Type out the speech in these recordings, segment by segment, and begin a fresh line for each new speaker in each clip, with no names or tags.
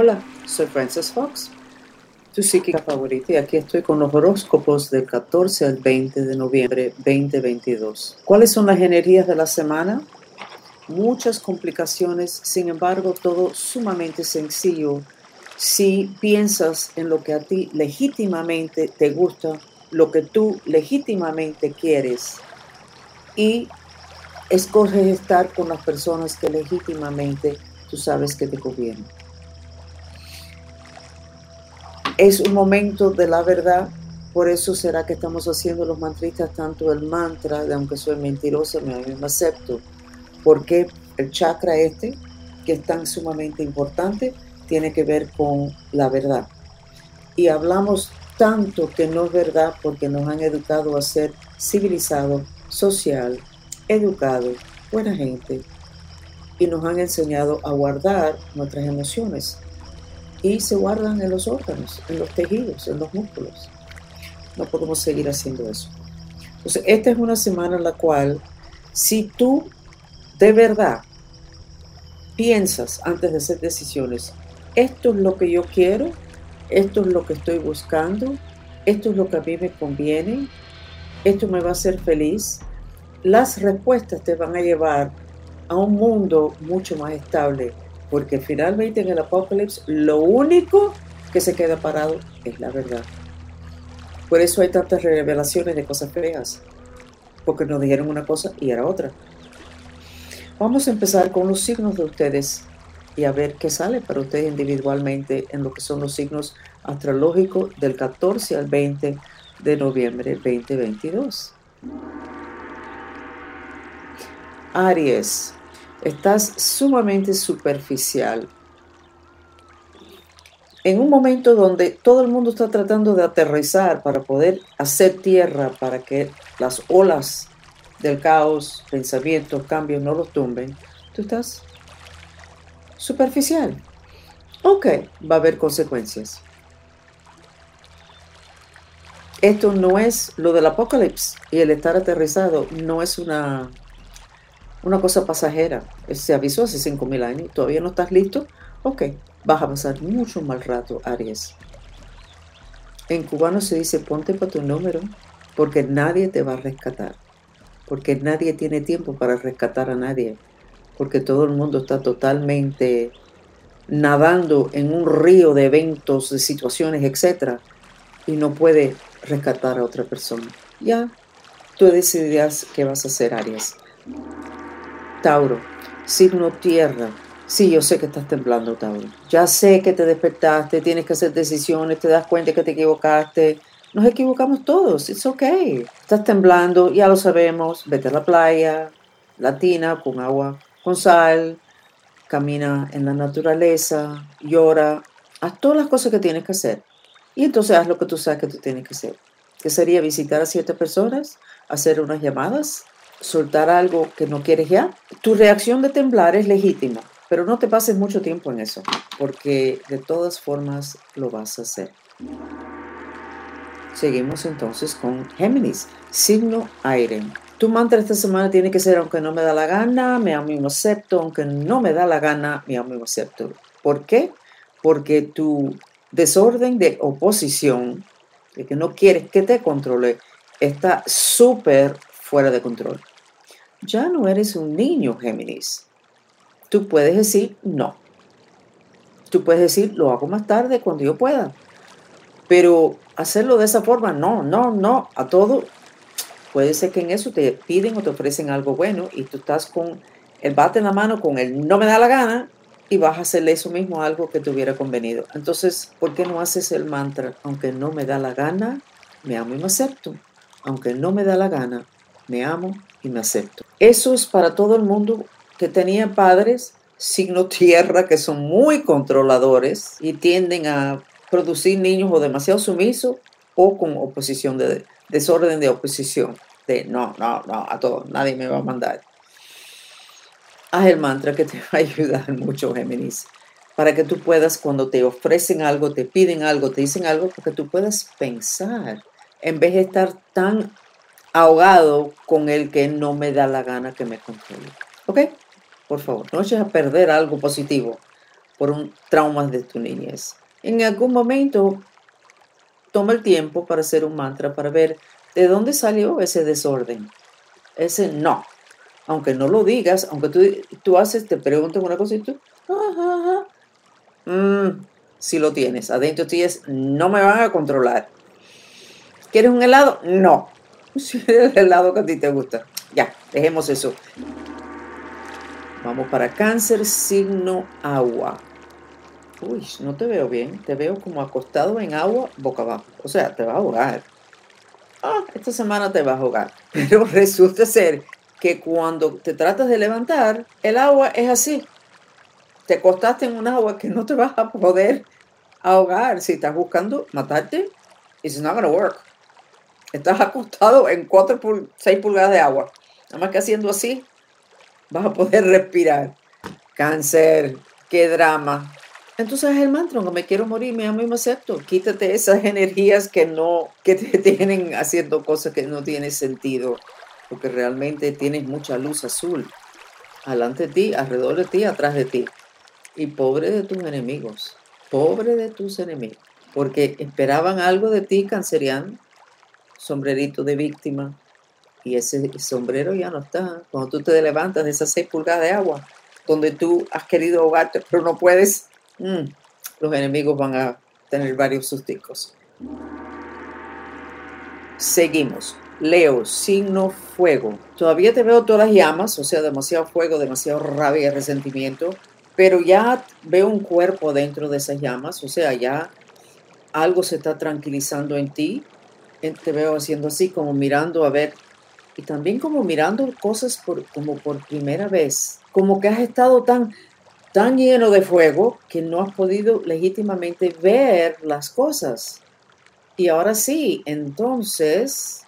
Hola, soy Frances Fox, tu psíquica favorita, y aquí estoy con los horóscopos del 14 al 20 de noviembre 2022. ¿Cuáles son las energías de la semana? Muchas complicaciones, sin embargo, todo sumamente sencillo si piensas en lo que a ti legítimamente te gusta, lo que tú legítimamente quieres y escoges estar con las personas que legítimamente tú sabes que te convienen es un momento de la verdad, por eso será que estamos haciendo los mantristas tanto el mantra de aunque soy mentirosa, me, me acepto, porque el chakra este, que es tan sumamente importante, tiene que ver con la verdad. Y hablamos tanto que no es verdad porque nos han educado a ser civilizado, social, educado, buena gente, y nos han enseñado a guardar nuestras emociones y se guardan en los órganos, en los tejidos, en los músculos. No podemos seguir haciendo eso. Entonces, esta es una semana en la cual, si tú de verdad piensas antes de hacer decisiones, esto es lo que yo quiero, esto es lo que estoy buscando, esto es lo que a mí me conviene, esto me va a hacer feliz, las respuestas te van a llevar a un mundo mucho más estable, porque finalmente en el Apocalipsis lo único que se queda parado es la verdad. Por eso hay tantas revelaciones de cosas feas, porque nos dijeron una cosa y era otra. Vamos a empezar con los signos de ustedes y a ver qué sale para ustedes individualmente en lo que son los signos astrológicos del 14 al 20 de noviembre 2022. Aries, estás sumamente superficial. En un momento donde todo el mundo está tratando de aterrizar para poder hacer tierra, para que las olas del caos, pensamientos, cambios no los tumben, tú estás superficial. Ok, va a haber consecuencias. Esto no es lo del apocalipsis y el estar aterrizado no es una una cosa pasajera. Se avisó hace 5.000 años, todavía no estás listo. Ok, vas a pasar mucho mal rato, Aries. En cubano se dice ponte para tu número, porque nadie te va a rescatar, porque nadie tiene tiempo para rescatar a nadie, porque todo el mundo está totalmente nadando en un río de eventos, de situaciones, etc. Y no puede rescatar a otra persona. Ya, tú decidirás qué vas a hacer, Aries. Tauro, signo tierra. Sí, yo sé que estás temblando, Tauro. Ya sé que te despertaste, tienes que hacer decisiones, te das cuenta que te equivocaste. Nos equivocamos todos, it's okay. Estás temblando, ya lo sabemos. Vete a la playa, latina, con agua, con sal. Camina en la naturaleza, llora. Haz todas las cosas que tienes que hacer. Y entonces haz lo que tú sabes que tú tienes que hacer. ¿Qué sería visitar a siete personas? Hacer unas llamadas, soltar algo que no quieres ya, tu reacción de temblar es legítima, pero no te pases mucho tiempo en eso, porque de todas formas lo vas a hacer. Seguimos entonces con Géminis, signo aire. Tu mantra esta semana tiene que ser, aunque no me da la gana, me amo y me acepto, aunque no me da la gana, me amo y me acepto. ¿Por qué? Porque tu desorden de oposición, de que no quieres que te controle, está súper fuera de control. Ya no eres un niño, Géminis. Tú puedes decir no. Tú puedes decir lo hago más tarde cuando yo pueda. Pero hacerlo de esa forma, no, no, no, a todo. Puede ser que en eso te piden o te ofrecen algo bueno y tú estás con el bate en la mano con el no me da la gana y vas a hacerle eso mismo algo que te hubiera convenido. Entonces, ¿por qué no haces el mantra? Aunque no me da la gana, me amo y me acepto. Aunque no me da la gana, me amo y me acepto. Eso es para todo el mundo que tenía padres signo tierra que son muy controladores y tienden a producir niños o demasiado sumisos o con oposición de desorden de oposición de no, no, no, a todo, nadie me va a mandar. Haz el mantra que te va a ayudar mucho, Géminis, para que tú puedas, cuando te ofrecen algo, te piden algo, te dicen algo, porque tú puedas pensar en vez de estar tan ahogado con el que no me da la gana que me controle. ¿Ok? Por favor, no eches a perder algo positivo por un trauma de tu niñez. En algún momento, toma el tiempo para hacer un mantra, para ver de dónde salió ese desorden. Ese no. Aunque no lo digas, aunque tú, tú haces, te preguntan una cosa y tú, mm, si lo tienes. Adentro de ti es, no me van a controlar. ¿Quieres un helado? No. Si el helado que a ti te gusta. Ya, dejemos eso. Vamos para cáncer, signo agua. Uy, no te veo bien. Te veo como acostado en agua boca abajo. O sea, te va a ahogar. Ah, esta semana te va a ahogar. Pero resulta ser que cuando te tratas de levantar, el agua es así. Te acostaste en un agua que no te vas a poder ahogar. Si estás buscando matarte, it's not gonna work. Estás acostado en 4 6 pulgadas de agua. Nada más que haciendo así, vas a poder respirar. Cáncer, qué drama. Entonces es el mantra, no me quiero morir, me amo y me acepto. Quítate esas energías que no, que te tienen haciendo cosas que no tienen sentido, porque realmente tienes mucha luz azul alante de ti, alrededor de ti, atrás de ti. Y pobre de tus enemigos, pobre de tus enemigos, porque esperaban algo de ti, canceriano, sombrerito de víctima, y ese sombrero ya no está. Cuando tú te levantas de esas seis pulgadas de agua, donde tú has querido ahogarte, pero no puedes, mm, los enemigos van a tener varios susticos. Seguimos. Leo, signo fuego. Todavía te veo todas las llamas, o sea, demasiado fuego, demasiado rabia y resentimiento, pero ya veo un cuerpo dentro de esas llamas, o sea, ya algo se está tranquilizando en ti. Te veo haciendo así, como mirando a ver y también como mirando cosas por, como por primera vez, como que has estado tan, tan lleno de fuego que no has podido legítimamente ver las cosas. Y ahora sí, entonces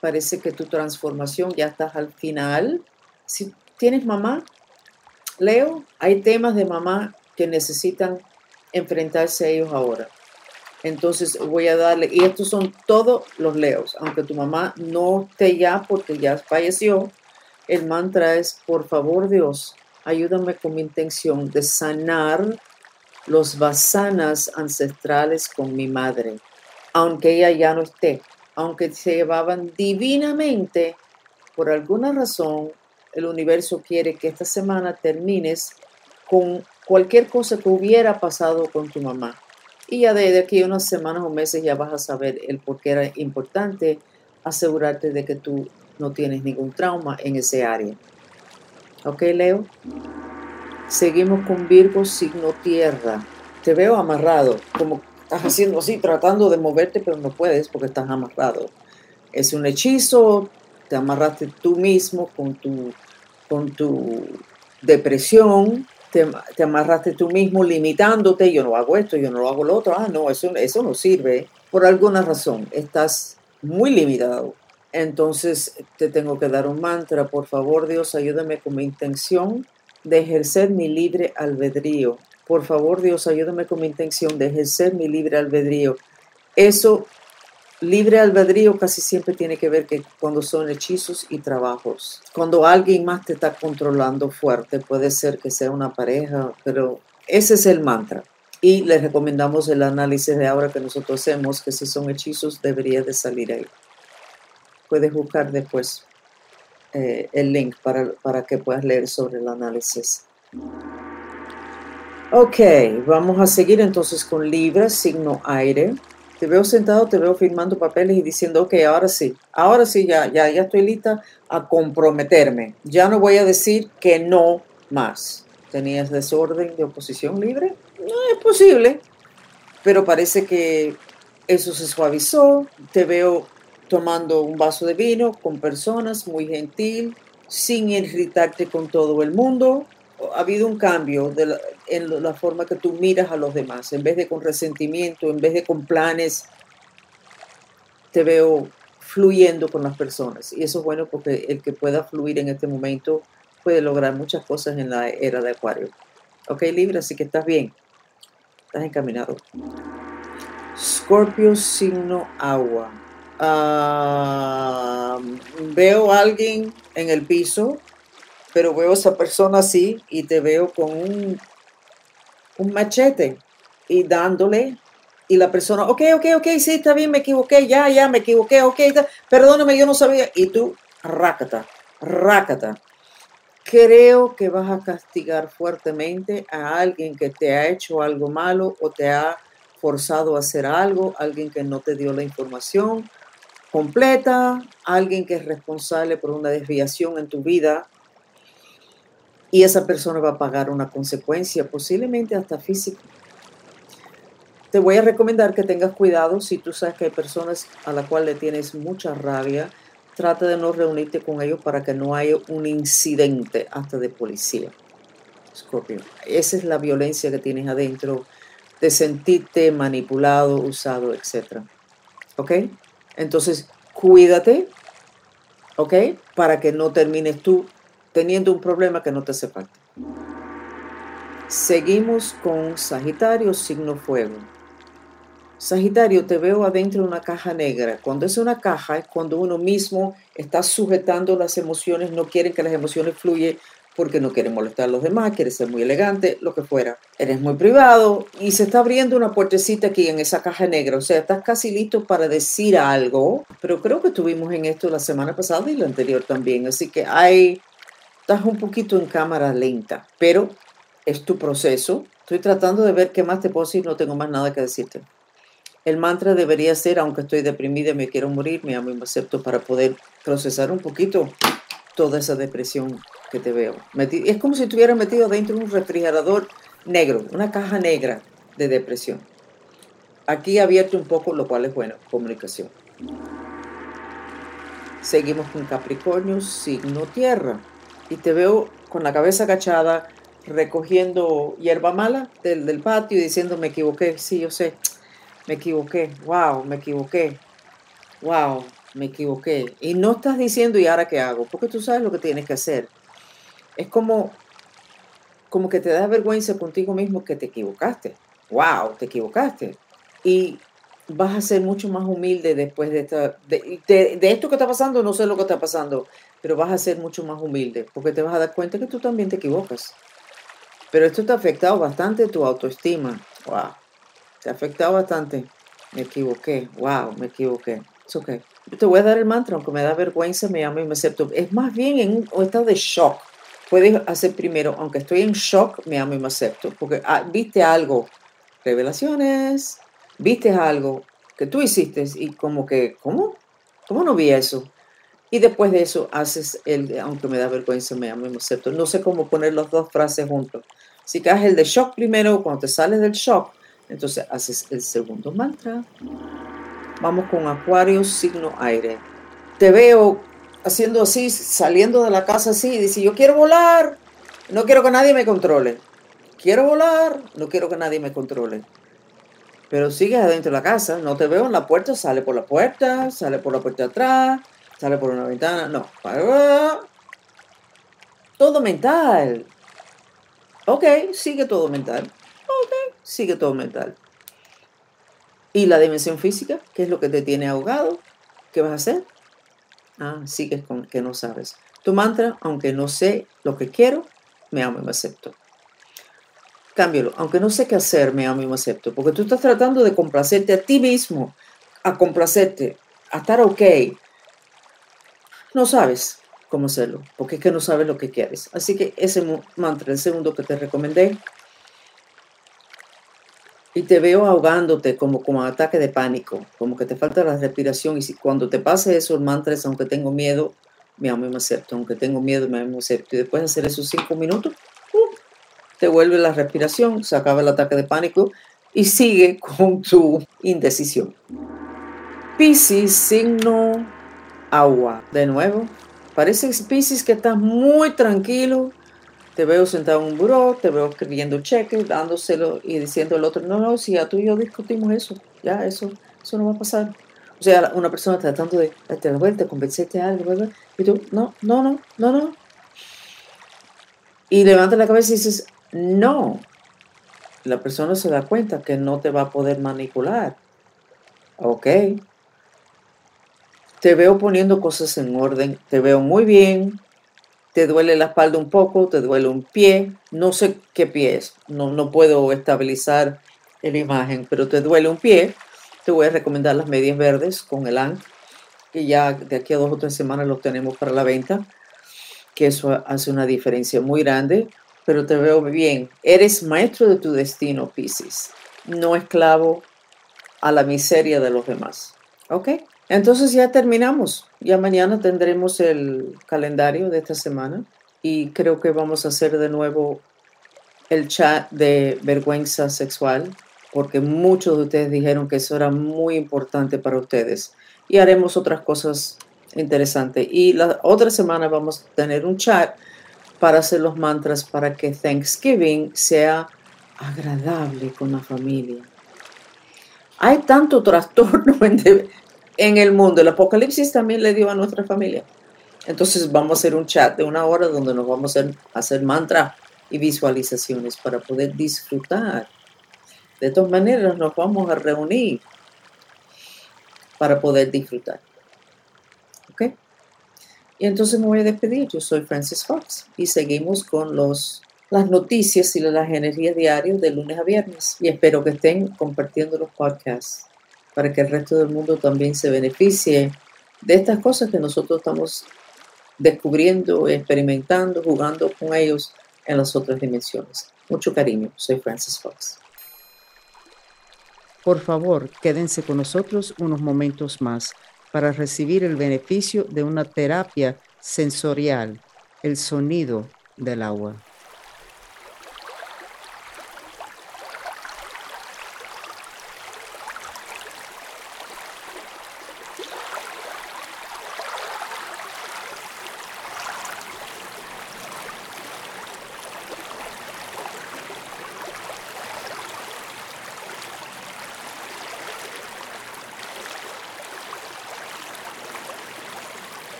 parece que tu transformación ya estás al final. Si tienes mamá, Leo, hay temas de mamá que necesitan enfrentarse a ellos ahora. Entonces voy a darle, y estos son todos los leos, aunque tu mamá no esté ya porque ya falleció, el mantra es, por favor Dios, ayúdame con mi intención de sanar los vasanas ancestrales con mi madre, aunque ella ya no esté, aunque se llevaban divinamente, por alguna razón el universo quiere que esta semana termines con cualquier cosa que hubiera pasado con tu mamá y ya de aquí a unas semanas o meses ya vas a saber el por qué era importante asegurarte de que tú no tienes ningún trauma en ese área. ¿Ok, Leo? Seguimos con Virgo, signo tierra. Te veo amarrado, como estás haciendo así, tratando de moverte, pero no puedes porque estás amarrado. Es un hechizo, te amarraste tú mismo con tu, con tu depresión, te, amarraste tú mismo limitándote, yo no hago esto, yo no lo hago lo otro, ah, no, eso, eso no sirve. Por alguna razón, estás muy limitado. Entonces te tengo que dar un mantra, por favor Dios, ayúdame con mi intención de ejercer mi libre albedrío. Por favor Dios, ayúdame con mi intención de ejercer mi libre albedrío. Eso Libre albedrío casi siempre tiene que ver que cuando son hechizos y trabajos. Cuando alguien más te está controlando fuerte, puede ser que sea una pareja, pero ese es el mantra. Y les recomendamos el análisis de ahora que nosotros hacemos, que si son hechizos debería de salir ahí. Puedes buscar después eh, el link para, para que puedas leer sobre el análisis. Ok, vamos a seguir entonces con Libra, signo aire. Te veo sentado, te veo firmando papeles y diciendo, ok, ahora sí, ahora sí, ya, ya, ya estoy lista a comprometerme. Ya no voy a decir que no más. ¿Tenías desorden de oposición libre? No es posible, pero parece que eso se suavizó. Te veo tomando un vaso de vino con personas, muy gentil, sin irritarte con todo el mundo. Ha habido un cambio en la forma que tú miras a los demás, en vez de con resentimiento, en vez de con planes, te veo fluyendo con las personas. Y eso es bueno porque el que pueda fluir en este momento puede lograr muchas cosas en la era de Acuario. Ok, Libra, así que estás bien. Estás encaminado. Scorpio, signo agua. Ah, veo a alguien en el piso, pero veo a esa persona así y te veo con un un machete y dándole y la persona, ok, ok, ok, sí, está bien, me equivoqué, ya, ya, me equivoqué, ok, perdóname, yo no sabía. Y tú, rácata, rácata. Creo que vas a castigar fuertemente a alguien que te ha hecho algo malo o te ha forzado a hacer algo, alguien que no te dio la información completa, alguien que es responsable por una desviación en tu vida y esa persona va a pagar una consecuencia, posiblemente hasta física. Te voy a recomendar que tengas cuidado si tú sabes que hay personas a las cuales le tienes mucha rabia, trata de no reunirte con ellos para que no haya un incidente hasta de policía. Scorpio, esa es la violencia que tienes adentro de sentirte manipulado, usado, etc. ¿Ok? Entonces, cuídate, ¿ok? Para que no termines tú teniendo un problema que no te hace falta. Seguimos con Sagitario, signo fuego. Sagitario, te veo adentro de una caja negra. Cuando es una caja es cuando uno mismo está sujetando las emociones, no quieren que las emociones fluyan porque no quieren molestar a los demás, quiere ser muy elegante, lo que fuera. Eres muy privado y se está abriendo una puertecita aquí en esa caja negra. O sea, estás casi listo para decir algo, pero creo que estuvimos en esto la semana pasada y la anterior también. Así que hay estás un poquito en cámara lenta, pero es tu proceso. Estoy tratando de ver qué más te puedo decir, no tengo más nada que decirte. El mantra debería ser, aunque estoy deprimida me quiero morir, me amo y me acepto para poder procesar un poquito toda esa depresión que te veo. Es como si estuviera metido dentro de un refrigerador negro, una caja negra de depresión. Aquí abierto un poco, lo cual es bueno, comunicación. Seguimos con Capricornio, signo tierra y te veo con la cabeza agachada recogiendo hierba mala del, del patio y diciendo me equivoqué, sí, yo sé, me equivoqué, wow, me equivoqué, wow, me equivoqué. Y no estás diciendo y ahora qué hago, porque tú sabes lo que tienes que hacer. Es como, como que te da vergüenza contigo mismo que te equivocaste. Wow, te equivocaste. Y vas a ser mucho más humilde después de, esta, de, de, esto que está pasando, no sé lo que está pasando, pero vas a ser mucho más humilde porque te vas a dar cuenta que tú también te equivocas. Pero esto te ha afectado bastante tu autoestima. Wow, te ha afectado bastante. Me equivoqué. Wow, me equivoqué. Es ok. Yo te voy a dar el mantra, aunque me da vergüenza, me amo y me acepto. Es más bien en un estado de shock. Puedes hacer primero, aunque estoy en shock, me amo y me acepto. Porque ah, viste algo. Revelaciones viste algo que tú hiciste y como que, ¿cómo? ¿Cómo no vi eso? Y después de eso haces el, aunque me da vergüenza, me amo y me acepto. No sé cómo poner las dos frases juntos. Si que haces el de shock primero, cuando te sales del shock, entonces haces el segundo mantra. Vamos con Acuario, signo aire. Te veo haciendo así, saliendo de la casa así, y dice, yo quiero volar, no quiero que nadie me controle. Quiero volar, no quiero que nadie me controle pero sigues adentro de la casa, no te veo en la puerta, sale por la puerta, sale por la puerta atrás, sale por una ventana, no. Todo mental. Ok, sigue todo mental. Ok, sigue todo mental. ¿Y la dimensión física? ¿Qué es lo que te tiene ahogado? ¿Qué vas a hacer? Ah, sigues con que no sabes. Tu mantra, aunque no sé lo que quiero, me amo y me acepto cámbialo. Aunque no sé qué hacer, me amo y me acepto. Porque tú estás tratando de complacerte a ti mismo, a complacerte, a estar ok. No sabes cómo hacerlo, porque es que no sabes lo que quieres. Así que ese mantra, el segundo que te recomendé, y te veo ahogándote como como ataque de pánico, como que te falta la respiración. Y si, cuando te pase eso, el mantra aunque tengo miedo, me amo y me acepto. Aunque tengo miedo, me amo y acepto. Y después de hacer esos cinco minutos, te vuelve la respiración, se acaba el ataque de pánico y sigue con tu indecisión. Piscis, signo agua. De nuevo, parece Piscis que estás muy tranquilo. Te veo sentado en un buró, te veo escribiendo cheques, dándoselo y diciendo al otro, no, no, si ya tú y yo discutimos eso, ya eso, eso no va a pasar. O sea, una persona tratando de darte la vuelta, convencerte de algo, ¿verdad? Y tú, no, no, no, no, no. Y levanta la cabeza y dices, no, la persona se da cuenta que no te va a poder manipular. Ok. Te veo poniendo cosas en orden, te veo muy bien, te duele la espalda un poco, te duele un pie, no sé qué pie es, no, no puedo estabilizar la imagen, pero te duele un pie, te voy a recomendar las medias verdes con el ANC, que ya de aquí a dos o tres semanas los tenemos para la venta, que eso hace una diferencia muy grande, pero te veo bien. Eres maestro de tu destino, Pisces, no esclavo a la miseria de los demás. ¿Ok? Entonces ya terminamos. Ya mañana tendremos el calendario de esta semana y creo que vamos a hacer de nuevo el chat de vergüenza sexual porque muchos de ustedes dijeron que eso era muy importante para ustedes y haremos otras cosas interesantes. Y la otra semana vamos a tener un chat para hacer los mantras para que Thanksgiving sea agradable con la familia. Hay tanto trastorno en, el mundo. El Apocalipsis también le dio a nuestra familia. Entonces vamos a hacer un chat de una hora donde nos vamos a hacer, mantra y visualizaciones para poder disfrutar. De todas maneras nos vamos a reunir para poder disfrutar. ¿Ok? Y entonces me voy a despedir. Yo soy Francis Fox y seguimos con los, las noticias y las energías diarias de lunes a viernes. Y espero que estén compartiendo los podcasts para que el resto del mundo también se beneficie de estas cosas que nosotros estamos descubriendo, experimentando, jugando con ellos en las otras dimensiones. Mucho cariño, soy Francis Fox.
Por favor, quédense con nosotros unos momentos más para recibir el beneficio de una terapia sensorial, el sonido del agua.